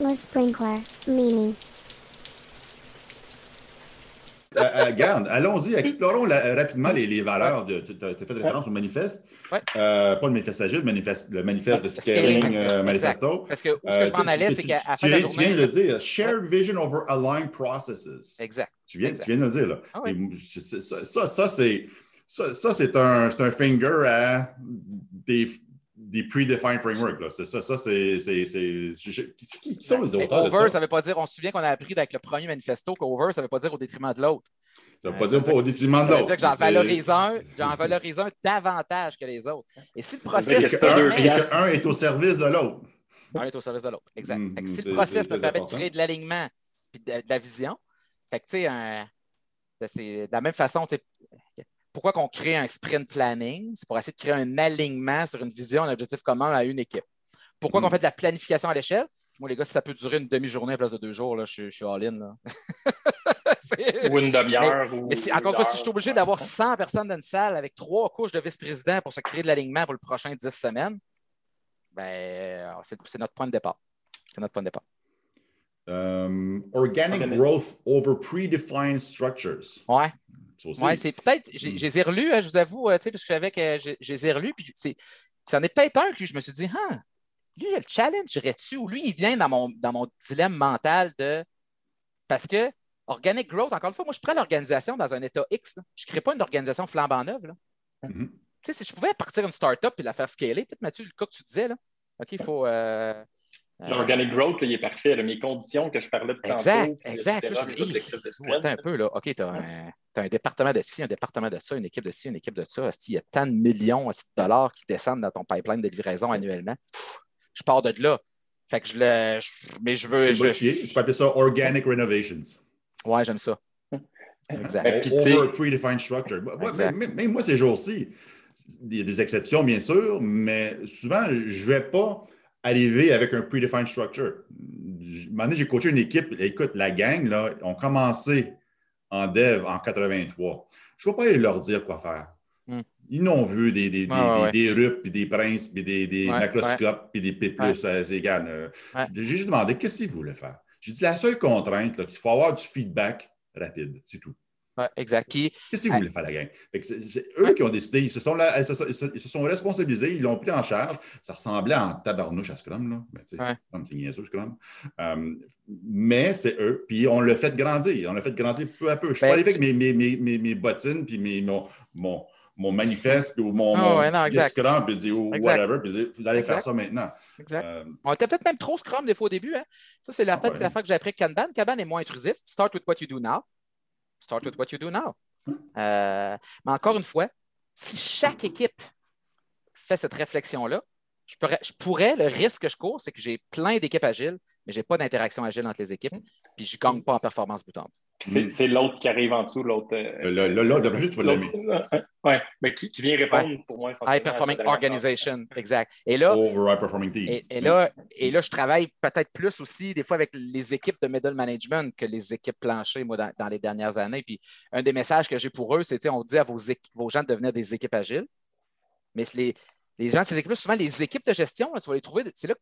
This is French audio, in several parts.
Le sprinkler, Mimi. Euh, euh, regarde, allons-y, explorons la- rapidement les, les valeurs. de- Tu as fait référence au manifeste. Ouais. Euh, pas le manifeste agile, le manifeste, le manifeste de scaling euh, Manifesto. Parce que où Euh, que je m'en tu- allais, c'est qu'à la fin de la viens- Tu viens journée. de le dire, shared vision over aligned processes. Exact. Tu viens, Exact. tu viens de le dire, là. Ah oui. Ça, ça, ça, c'est ça, ça, c'est un, c'est un finger à des, des predefined frameworks. Là. C'est ça, ça c'est. Qui, qui- sont les auteurs de over, ça? ça ne veut pas dire, on se souvient qu'on a appris avec le premier manifesto qu'over, ça ne veut pas dire au détriment de l'autre. Ça veut Euh, pas dire pas au détriment de Ça veut l'autre. dire que j'en valorise un, j'en valorise un davantage que les autres. Et si le vrai process que c'est pas deux permet- Et qu'un est au service de l'autre. un est au service de l'autre. Exact. Que si c'est- le process me permet important. de créer de l'alignement et de, de la vision, fait que tu sais, un- de, ces- de la même façon, tu sais, pourquoi qu'on crée un sprint planning? C'est pour essayer de créer un alignement sur une vision, un objectif commun à une équipe. Pourquoi Mhm. qu'on fait de la planification à l'échelle? Moi, les gars, si ça peut durer une demi-journée à la place de deux jours, là, je, suis- je suis all-in. Ou une demi-heure. ou mais si, une encore une fois, si je suis obligé d'avoir 100 personnes dans une salle avec trois couches de vice-président pour se créer de l'alignement pour le prochain 10 semaines, ben, euh, c'est c'est notre point de départ. C'est notre point de départ. Um, organic Organic. growth over predefined structures. Ouais, Ouais c'est peut-être. J'ai Mm. je les ai relus, hein, je vous avoue, euh, tu sais, parce que je savais que je, je les ai relus, puis c'est- c'en est peut-être un que lui, je me suis dit, ah, lui, le challenge dessus ou lui, il vient dans mon, dans mon dilemme mental de. Parce que organic growth, encore une fois, moi, je prends l'organisation dans un état X. là. Je ne crée pas une organisation flambant neuve. là. Mhm. Tu sais, si je pouvais partir une start-up et la faire scaler, peut-être, Mathieu, le cas que tu disais, là. OK, il faut. euh, euh, L'organic growth, là, il est parfait. là. Mes conditions que je parlais de Exact, tantôt. exact. Là, je dis, sprint. Attends un peu, là. OK, tu as, un département de ci, un département de ça, une équipe de ci, une équipe de ça. Il y a tant de millions de dollars qui descendent dans ton pipeline de livraison annuellement? Pff, Je pars de là. Fait que je le. je- mais je veux. je-. Tu peux appeler ça organic renovations. ouais, j'aime ça. Exact. Ben, tu over a predefined structure. Exact. Même, même moi, ces jours-ci, il y a des exceptions, bien sûr, mais souvent, je ne vais pas arriver avec un predefined structure. Un moment donné, j'ai coaché une équipe. Écoute, la gang, là, ont commencé en dev en 83. Je ne vais pas aller leur dire quoi faire. Hmm. Ils n'ont vu des, des, des, Ouais, ouais, des, des RUP, puis des princes, puis des, des Ouais, macroscopes, puis des P+, euh, c'est égal. euh. J'ai juste demandé qu'est-ce qu'ils voulaient faire? J'ai dit la seule contrainte, c'est qu'il faut avoir du feedback rapide. C'est tout. Ouais, exact. Puis, Qu'est-ce qu'ils voulaient faire la gang? Fait que c'est c'est eux Ouais. qui ont décidé. Ils se sont, là- ils se sont- ils se- ils se sont responsabilisés, ils l'ont pris en charge. Ça ressemblait en tabarnouche à Scrum, là. Ben, Ouais. Scrum, c'est niaiseux, Scrum. Euh, mais c'est eux. Puis on l'a fait grandir. On l'a fait grandir peu à peu. Je suis Ben, pas arrivé avec mes, mes, mes, mes, bottines, puis mes, mon, mon, mon manifeste, ou mon, Ah mon non. Scrum, puis dire ou Exact. whatever, puis dire, vous allez faire ça maintenant. exact. Euh, On était peut-être même trop Scrum des fois au début. Hein? Ça, c'est la, Ah ouais. la fois que j'ai appris Kanban. Kanban est moins intrusif. Start with what you do now. Start with what you do now. Euh, mais encore une fois, si chaque équipe fait cette réflexion-là, je pourrais, je pourrais, le risque que je cours, c'est que j'ai plein d'équipes agiles, mais je n'ai pas d'interaction agile entre les équipes, puis je ne gagne pas en performance bout en bout. Puis c'est- l'autre qui arrive en dessous, l'autre. euh, là, là, là, le projet, tu vas l'aimer. Oui, mais qui, qui vient répondre pour moi. High Performing Organization, exact. Et là, Over high performing teams. Et, et là, et là, je travaille peut-être plus aussi, des fois, avec les équipes de middle management que les équipes planchées, moi, dans, dans les dernières années. Puis, un des messages que j'ai pour eux, c'est, tu sais, on dit à vos, vos gens de devenir des équipes agiles. Mais les, les gens de ces équipes-là, souvent, les équipes de gestion, là, tu vas les trouver, c'est là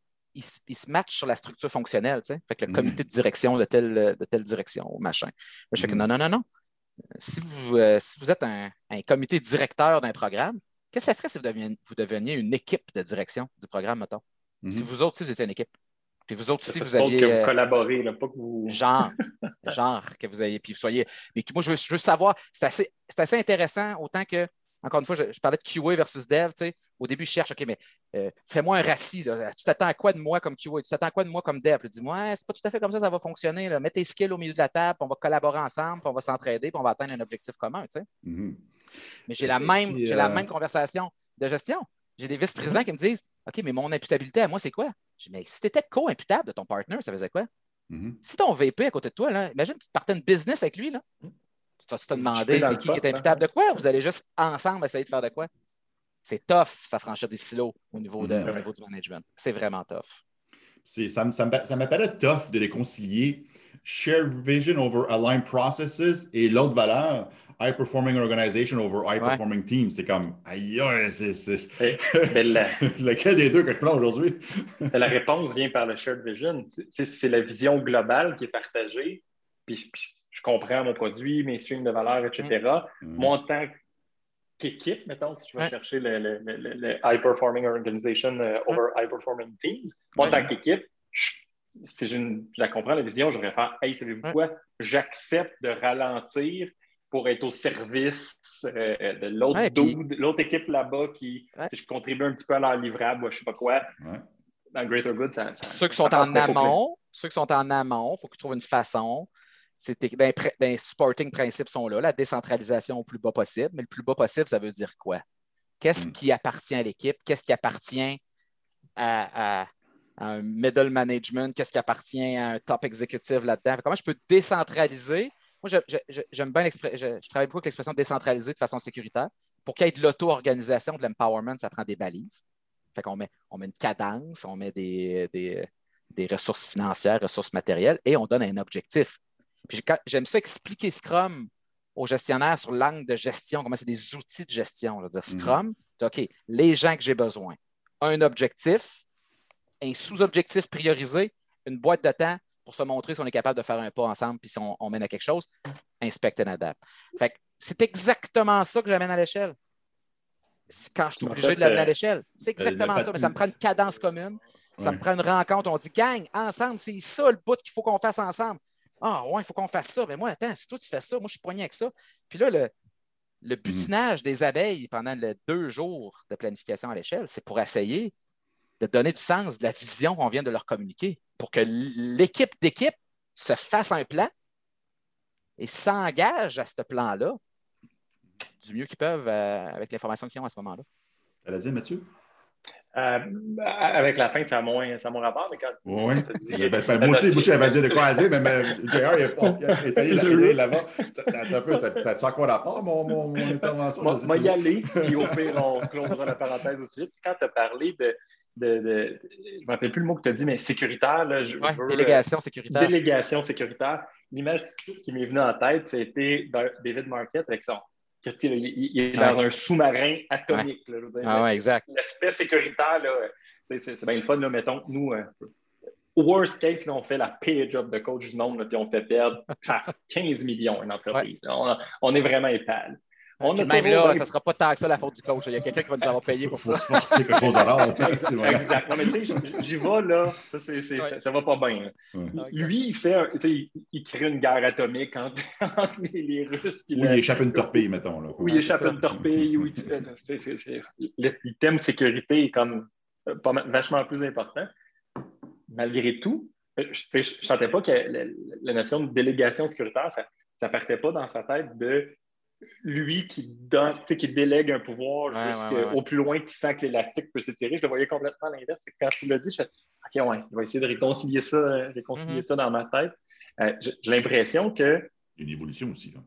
ils se matchent sur la structure fonctionnelle, tu sais. Fait que le Mhm. comité de direction de telle, de telle direction, ou machin. Je fais que Mhm. non, non, non, non. Si vous, euh, si vous êtes un, un comité directeur d'un programme, qu'est-ce que ça ferait si vous deveniez, vous deveniez une équipe de direction du programme, mettons? Mhm. Si vous autres, si vous étiez une équipe. Puis vous autres, si vous aviez. que vous euh, collaborez, là, pas que vous. genre, genre, que vous ayez. Puis vous soyez. Mais moi, je veux, je veux savoir. C'est assez, c'est assez intéressant, autant que. Encore une fois, je, je parlais de QA versus dev. Au début, je cherche, OK, mais euh, fais-moi un là. Tu t'attends à quoi de moi comme QA? Tu t'attends à quoi de moi comme dev? Dis-moi, c'est pas tout à fait comme ça, ça va fonctionner. là. Mets tes skills au milieu de la table, puis on va collaborer ensemble, puis on va s'entraider, puis on va atteindre un objectif commun. Mhm. Mais j'ai la, même, la euh, même conversation de gestion. J'ai des vice-présidents qui me disent OK, mais mon imputabilité à moi, c'est quoi? Je dis, mais si tu étais co-imputable de ton partner, ça faisait quoi? Mhm. Si ton VP à côté de toi, là, imagine que tu partais une business avec lui, là. Tu t'as t'as demandé c'est qui qui est imputable de quoi? Vous allez juste ensemble essayer de faire de quoi? C'est tough, ça franchir des silos au niveau, de, au niveau du management. C'est vraiment tough. C'est- ça, me- ça, ça m'apparaît tough de réconcilier shared vision over aligned processes et l'autre valeur high performing organization over high performing team. C'est comme, aïe, c'est. Ben, Lequel des deux que je prends aujourd'hui? la réponse vient par le shared vision. C'est la vision globale qui est partagée. Puis, je comprends mon produit, mes streams de valeur, etc. Mm. Moi, en tant qu'équipe, mettons, si je vais chercher le, high performing organization euh, over high performing teams, moi, en tant qu'équipe, si je, la comprends, la vision, je vais faire Hey, savez-vous quoi? J'accepte de ralentir pour être au service euh, de l'autre équipe là-bas qui, si je contribue un petit peu à leur livrable ou je ne sais pas quoi, dans Greater Good, ça. ceux qui sont en amont, ceux qui sont en amont, il faut qu'ils trouvent une façon. Ben, supporting principes sont là, la décentralisation au plus bas possible. Mais le plus bas possible, ça veut dire quoi? Qu'est-ce hmm. qui appartient à l'équipe? Qu'est-ce qui appartient à, un middle management? Qu'est-ce qui appartient à un top exécutif là-dedans? Comment je peux décentraliser? Moi, j'aime bien je, travaille beaucoup avec l'expression décentraliser de façon sécuritaire. Pour qu'il y ait de l'auto-organisation, de l'empowerment, ça prend des balises. Fait qu'on met, on met une cadence, on met des, des ressources financières, ressources matérielles et on donne un objectif. J'aime ça expliquer Scrum aux gestionnaires sur l'angle de gestion, comment c'est des outils de gestion. Je veux dire, mhm. Scrum, OK, les gens que j'ai besoin, un objectif, un sous-objectif priorisé, une boîte de temps pour se montrer si on est capable de faire un pas ensemble, puis si on, mène à quelque chose, inspecte and adapt. Fait c'est exactement ça que j'amène à l'échelle. Quand je suis obligé de l'amener à l'échelle, c'est exactement ça. Mais ça me prend une cadence commune, ça me prend une rencontre. On dit, gang, ensemble, c'est ça le bout qu'il faut qu'on fasse ensemble. Ah, ouais, il faut qu'on fasse ça. Mais moi, attends, si toi tu fais ça, moi je suis poigné avec ça. Puis là, le, le mm. butinage des abeilles pendant les deux jours de planification à l'échelle, c'est pour essayer de donner du sens, de la vision qu'on vient de leur communiquer, pour que l'équipe d'équipe se fasse un plan et s'engage à ce plan-là du mieux qu'ils peuvent euh, avec l'information qu'ils ont à ce moment-là. Elle a dit, Mathieu? Euh, avec la fin, ça a moins, ça mon rapport, mais quand Oui, ben, ben, moi aussi, j'avais dit de quoi à dire, mais, mais JR, il est payé là-bas. Ça, ça, ça, a quoi rapport, mon, mon, mon intervention? Moi, moi y aller, puis au pire, on closera la parenthèse aussi. Quand tu as parlé de, de, de, je ne me rappelle plus le mot que tu as dit, mais sécuritaire. Là, je, délégation sécuritaire. Délégation sécuritaire. L'image qui m'est venue en tête, c'était David Marquette avec son il, est dans un sous-marin atomique. ah ouais, exact. L'aspect sécuritaire, c'est bien le fun. Là, mettons, nous, euh, worst case, là, on fait la pire job de coach du monde, puis on fait perdre 15 millions une entreprise. On, est vraiment épale. On a même là, ça ne sera pas tant que ça la faute du coach. Il y a quelqu'un qui va nous avoir payé pour ça. C'est quelque chose exact. mais tu sais, j'y vais là, ça, ça, va pas bien. Lui, il fait il, crée une guerre atomique entre, les, Russes. Ou il échappe une torpille, mettons. Là, Ou il échappe une torpille. Ou le, thème sécurité est comme euh, pas, vachement plus important. Malgré tout, euh, je ne sentais pas que la, notion de délégation sécuritaire, ça ne partait pas dans sa tête de lui qui, donne, qui délègue un pouvoir jusqu'au plus loin qui sent que l'élastique peut s'étirer. Je le voyais complètement à l'inverse. Quand tu l'as dit, je fais OK, ouais, je vais essayer de réconcilier ça, réconcilier mm-hmm. ça dans ma tête. Euh, j'ai l'impression que. Il y a une évolution aussi. Là.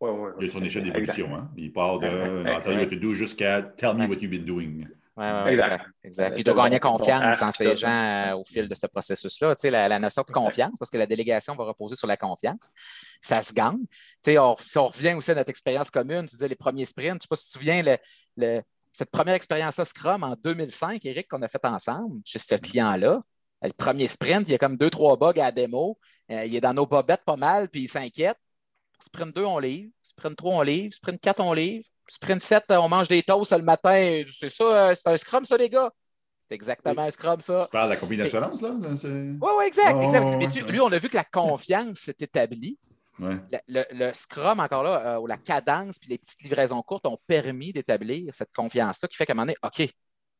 Ouais, ouais, il y a son échelle d'évolution. Hein? Il part de what to do jusqu'à Tell me what you've been doing. Oui, ouais, exact. exact. Puis de gagner confiance en ces gens euh, au fil de ce processus-là. Tu sais, la, notion de confiance, parce que la délégation va reposer sur la confiance, ça se gagne. Tu sais, si on revient aussi à notre expérience commune, tu disais les premiers sprints, je ne sais pas si tu te souviens, le, cette première expérience-là Scrum en 2005, Eric, qu'on a fait ensemble chez ce client-là. Le premier sprint, il y a comme deux, trois bugs à la démo. Euh, il est dans nos bobettes pas mal, puis il s'inquiète. Sprint 2, on livre. Sprint 3, on livre. Sprint 4, on livre. Sprint 7, on mange des toasts le matin. C'est ça, euh, c'est un scrum, ça, les gars. C'est exactement un scrum, ça. Tu parles de la compagnie d'assurance, là? Oui, oui, exact. exact. Mais lui, on a vu que la confiance s'est établie. Le, Scrum, encore là, euh, ou la cadence puis les petites livraisons courtes ont permis d'établir cette confiance-là qui fait qu'à un moment donné, OK,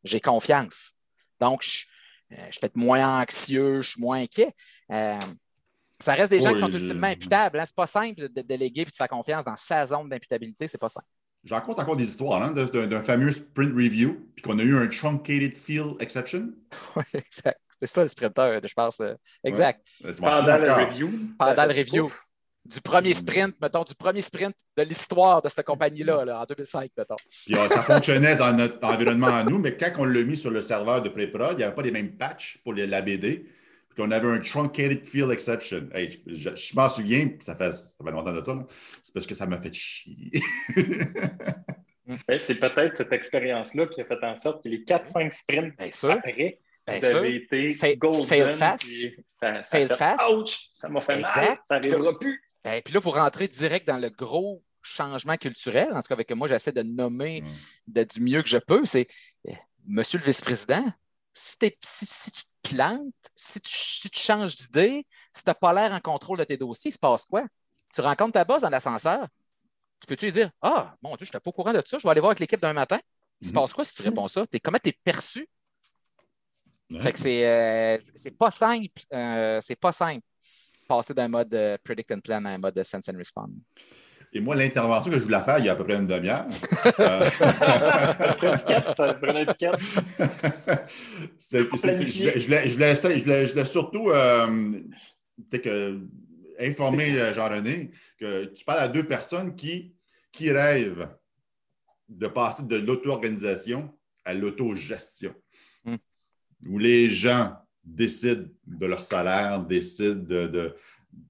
j'ai confiance. Donc, je, euh, je, vais être moins anxieux, je suis moins inquiet. Ça reste des gens qui sont ultimement imputables. Hein. C'est pas simple de déléguer et de faire confiance dans sa zone d'imputabilité. C'est pas simple. J'en raconte encore des histoires hein, d'un fameux sprint review, puis qu'on a eu un truncated field exception. Oui, exact. C'est ça le sprinter, je pense. Euh, exact. Pendant le review. Pendant le review. Du premier sprint, mettons, du premier sprint de l'histoire de cette compagnie-là, en 2005, mettons. Euh, ça fonctionnait dans notre environnement à nous, mais quand on l'a mis sur le serveur de pré-prod, il n'y avait pas les mêmes patchs pour qu'on avait un truncated field exception. Hey, je, je, m'en souviens, ça fait, ça fait longtemps de ça, c'est parce que ça m'a fait chier. Ben, c'est peut-être cette expérience-là qui a fait en sorte que les 4-5 sprints Bien sûr. après, Bien vous avez été Fa- golden. fail fast. puis Ça, ça Fail fait, fast. Ouch! Ça m'a fait mal. Ça n'arrivera plus. Et puis là, vous rentrez direct dans le gros changement culturel. En tout cas, avec moi, j'essaie de nommer Mm. de- du mieux que je peux. C'est euh, Monsieur le vice-président, si, t'es- si- si tu te plantes, si tu, si tu changes d'idée, si tu n'as pas l'air en contrôle de tes dossiers, il se passe quoi? Tu rencontres ta boss dans l'ascenseur. Tu peux-tu lui dire Ah, mon Dieu, je n'étais pas au courant de ça, je vais aller voir avec l'équipe d'un matin. Il se Mhm. passe quoi si tu réponds ça? Comment tu es perçu? Ouais. Fait que c'est, euh, c'est pas simple. euh, c'est pas simple. Passer d'un mode euh, predict and plan à un mode de sense and respond. Et moi, l'intervention que je voulais faire il y a à peu près une demi-heure. euh, c'est- je, je je voulais surtout euh, que informer euh, Jean-René que tu parles à deux personnes qui, qui rêvent de passer de l'auto-organisation à l'autogestion, Hmm. où les gens décident de leur salaire, décident de, de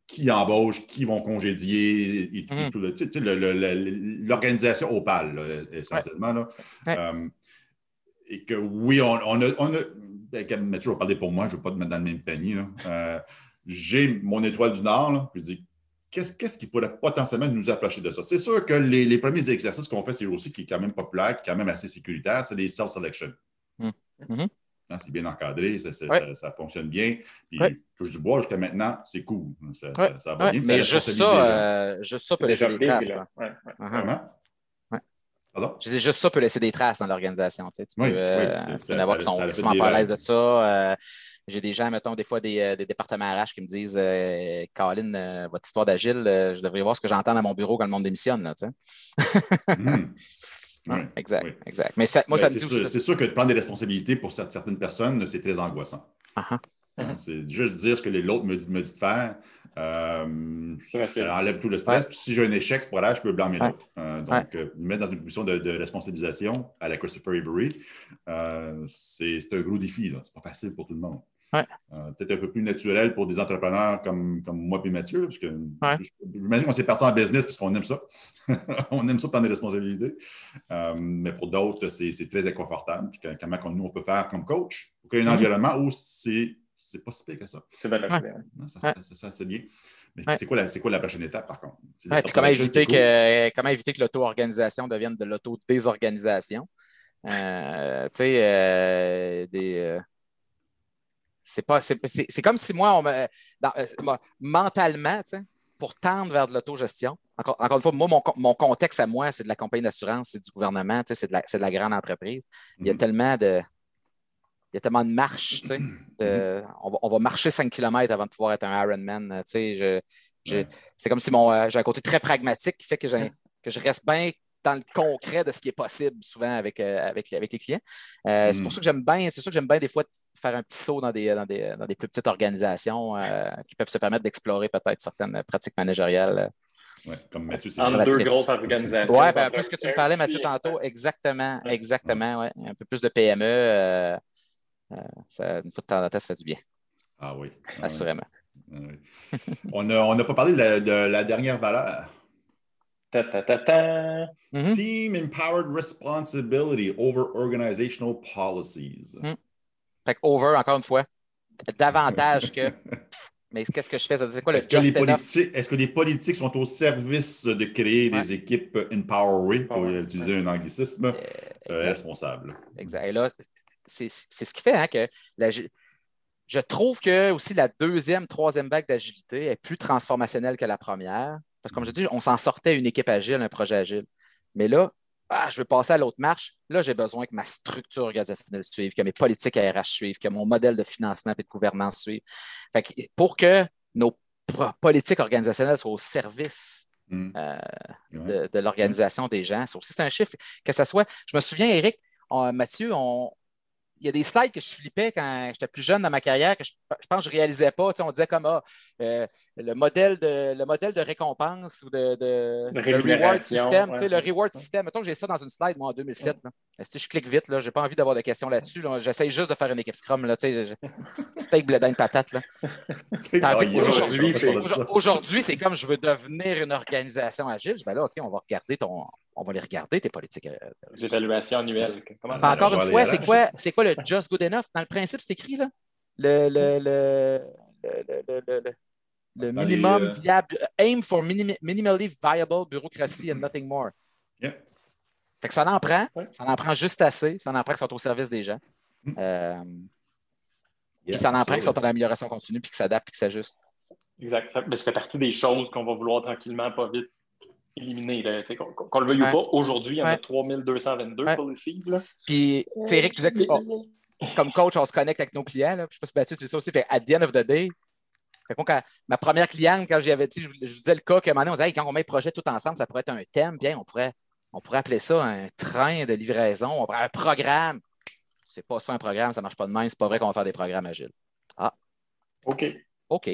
qui embauche, qui vont congédier, et tout, Mhm. tout le- tu sais, l'organisation opale, là, essentiellement. là. Ouais. Euh, et que oui, on, on a. On a ben, Mathieu va parler pour moi, je ne veux pas te mettre dans le même panier. Euh, J'ai mon étoile du Nord, là, puis je dis qu'est-ce qu'est-ce qui pourrait potentiellement nous approcher de ça? C'est sûr que les, les premiers exercices qu'on fait, c'est aussi qui est quand même populaire, qui est quand même assez sécuritaire, c'est les self-selection. Mhm. Mhm. Hein, C'est bien encadré, ça, ça- Ouais. ça- ça fonctionne bien. Puis, Ouais. touche du bois jusqu'à maintenant, c'est cool. Ça, Ouais. ça- ça va Ouais, bien. mais juste les gens. ça, euh, juste ça peut laisser des traces. là. là. Ouais, ouais. Uh-huh. Vraiment? Ouais. Pardon? Je dis juste ça peut laisser des traces dans l'organisation. Tu, sais. Tu Oui, peux, euh, oui, peux en avoir qui sont pas à l'aise de ça. Euh, J'ai des gens, mettons, des fois des, euh, des départements RH qui me disent euh, Caroline, euh, votre histoire d'agile, euh, je devrais voir ce que j'entends dans mon bureau quand le monde démissionne. Là, tu sais. Mhm. Ouais, exact, oui. exact. Mais ça- moi, Ben, ça me c'est dit c'est sûr que de prendre des responsabilités pour cer- certaines personnes, c'est très angoissant. Uh-huh. Hein, C'est juste dire ce que les- l'autre me dit, me dit de faire. euh, ça enlève tout le stress. Puis si j'ai un échec, c'est pas grave, je peux blâmer Ouais. l'autre. Euh, donc, euh, me mettre dans une position de, de responsabilisation à la Christopher Avery, euh, c'est c'est un gros défi. C'est pas facile pour tout le monde. Ouais. Euh, Peut-être un peu plus naturel pour des entrepreneurs comme, comme moi et Mathieu, parce que Ouais. j'imagine qu'on s'est parti en business parce qu'on aime ça. on aime ça prendre des responsabilités. Euh, mais pour d'autres, c'est c'est très inconfortable. Puis comment nous, on peut faire comme coach pour créer un Mhm. environnement où c'est c'est pas si pire que ça. C'est ouais. Non, ça, Ouais. ça, ça, ça, c'est bien. Mais Ouais. c'est quoi, quoi la prochaine étape, par contre? Puis comment éviter, que, comment éviter que l'auto-organisation devienne de l'auto-désorganisation? Euh, tu sais, euh, des. C'est pas. C'est, comme si moi, on me, dans- euh, mentalement, pour tendre vers de l'autogestion, encore, encore une fois, moi, mon, mon contexte à moi, c'est de la compagnie d'assurance, c'est du gouvernement, c'est de, la, c'est de la grande entreprise. Il y a Mhm. tellement de. Il y a tellement de marches, tu sais. de- on, va, on va marcher 5 km avant de pouvoir être un Ironman. Tu sais, je, je- c'est comme si mon, euh, j'ai un côté très pragmatique qui fait que, j'ai- que je reste bien dans le concret de ce qui est possible souvent avec, euh, avec, les- avec les clients. Euh, C'est Mm. pour ça que j'aime bien, c'est sûr que j'aime bien des fois faire un petit saut dans des, dans des, dans des plus petites organisations euh, qui peuvent se permettre d'explorer peut-être certaines pratiques managériales. Ouais, comme Mathieu, c'est Entre deux grosses organisations. Oui, ben, un peu ce que tu me parlais, Mathieu, tantôt. Exactement, Ouais. exactement, ouais. Un peu plus de PME. euh, euh, ça, une fois de temps en temps, ça fait du bien, Ah oui. Ah assurément. Ah oui. on n'a on n'a pas parlé de la, de la dernière valeur. Ta, ta, ta, ta. Mhm. Team Empowered Responsibility over Organizational Policies. Mm. Fait que over, encore une fois, davantage que. Mais qu'est-ce que je fais? C'est quoi le Est-ce que, les est-ce que les politiques sont au service de créer Ouais. des équipes empowered, pour Ouais. utiliser un anglicisme, euh, Exact. responsables? Exact. Et là, c'est c'est ce qui fait hein, que la- je trouve que aussi la deuxième, troisième vague d'agilité est plus transformationnelle que la première. Parce que comme je dis, on s'en sortait une équipe agile, un projet agile. Mais là, ah, je veux passer à l'autre marche. Là, j'ai besoin que ma structure organisationnelle suive, que mes politiques RH suivent, que mon modèle de financement et de gouvernance suive. Fait que pour que nos politiques organisationnelles soient au service Mm. euh, Ouais. de, de l'organisation des gens. Ça aussi, c'est un chiffre. Que ce soit, je me souviens, Eric, on- Mathieu, on- il y a des slides que je flippais quand j'étais plus jeune dans ma carrière que je, je pense que je ne réalisais pas. Tu sais, on disait comme ah, euh, le, modèle de, le modèle de récompense ou de, de- le reward system. ouais. tu sais, Le reward system. Mettons que j'ai ça dans une slide, moi, en 2007. là. Si je clique vite, je n'ai pas envie d'avoir de questions là-dessus. J'essaye juste de faire une équipe Scrum. Là, steak, blé de patate. Là. Aujourd'hui, c'est comme je veux devenir une organisation agile. Je ben là, OK, on va regarder ton. On va les regarder, tes politiques. Euh, les évaluations annuelles. encore une fois, c'est quoi, quoi le just good enough? Dans le principe, c'est écrit là. Le, le, le, le, le minimum euh, viable. Aim for minimally viable bureaucracy and nothing more. Fait que ça en prend. Ça en prend juste assez. Ça en prend qui sont au service des gens. Mm. Euh, puis ça en prend qui sont en amélioration continue, puis qui s'adaptent, puis qui s'ajustent. Exact. Mais ça fait partie des choses qu'on va vouloir tranquillement, pas vite éliminer. Qu'on le veuille ou pas, aujourd'hui, il y en a 3222 policies. Là. Puis, tu Eric, tu disais que comme coach, on se connecte avec nos clients. Là. Je sais pas si tu fais ça aussi. Fait, at the end of the day, fait ma première cliente, quand j'y avais dit, je, je, disais le cas qu'à un moment donné, on disait quand on met le projet tout ensemble, ça pourrait être un thème, bien, on pourrait on pourrait appeler ça un train de livraison, un programme. C'est pas ça un programme, ça ne marche pas de même. C'est pas vrai qu'on va faire des programmes agiles. Ah. OK. OK.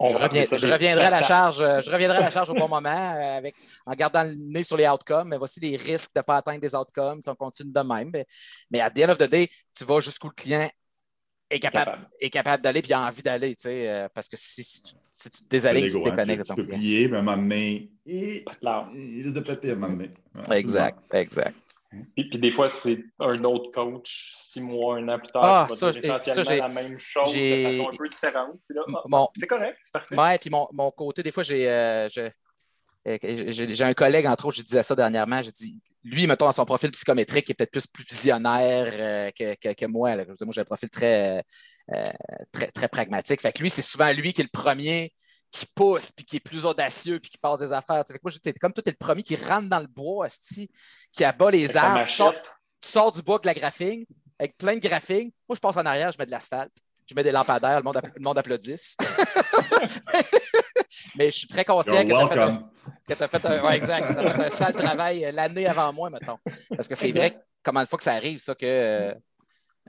Je, reviendrai à la charge, euh, je reviendrai à la charge au bon moment euh, avec, en gardant le nez sur les outcomes. Mais voici les risques de ne pas atteindre des outcomes si on continue de même. Mais, mais à the end of the day, tu vas jusqu'où le client est capable, est capable d'aller et a envie d'aller. Euh, parce que si, si tu si tu te désalignes, tu te déconnectes Tu peux plier, mais à un moment donné, il risque de péter à un moment donné. exact, exact. Puis, puis, des fois, c'est un autre coach, six mois, un an plus tard, ah, qui va ça, dire essentiellement la même chose de façon un peu différente. Ah, c'est correct, c'est parfait. Ouais, puis mon, mon, côté, des fois, j'ai, euh, euh, j'ai un collègue, entre autres, je disais ça dernièrement, j'ai dit, lui, mettons, dans son profil psychométrique, il est peut-être plus, plus visionnaire euh, que, que, que, moi. Là. Moi, j'ai un profil très, euh, très, très pragmatique. Fait que lui, c'est souvent lui qui est le premier qui pousse, puis qui est plus audacieux, puis qui passe des affaires. Fait que moi, j'étais comme toi, tu es le premier qui rentre dans le bois, qui abat les arbres. Tu sors, du bois avec la graphine, avec plein de graphing. Moi, je passe en arrière, je mets de l'asphalte je mets des lampadaires, le monde, le monde applaudisse. Mais je suis très conscient que tu as, fait un, exact, fait un sale travail euh, l'année avant moi, mettons. Parce que c'est vrai, comment une fois que ça arrive, ça, que.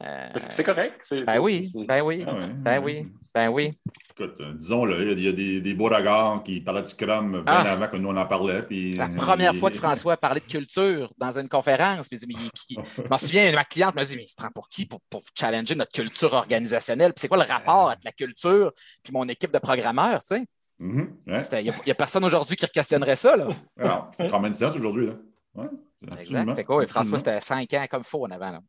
Euh, c'est correct. Ben oui, ben oui, ah ben oui, ben oui. Écoute, disons, il y a des, des beaux regards qui parlaient du Scrum bien ah. avant que nous on en parlait. Puis, la première fois que François a parlé de culture dans une conférence, puis, je m'en souviens, ma cliente m'a dit Mais il se prend pour qui pour, pour challenger notre culture organisationnelle? Puis c'est quoi le rapport entre la culture puis mon équipe de programmeurs, tu sais? Mm-hmm. Il n'y a, personne aujourd'hui qui questionnerait ça. Là. C'est common sense aujourd'hui. Ouais, exact. Quoi, François, c'était 5 ans comme faux en avant. Là.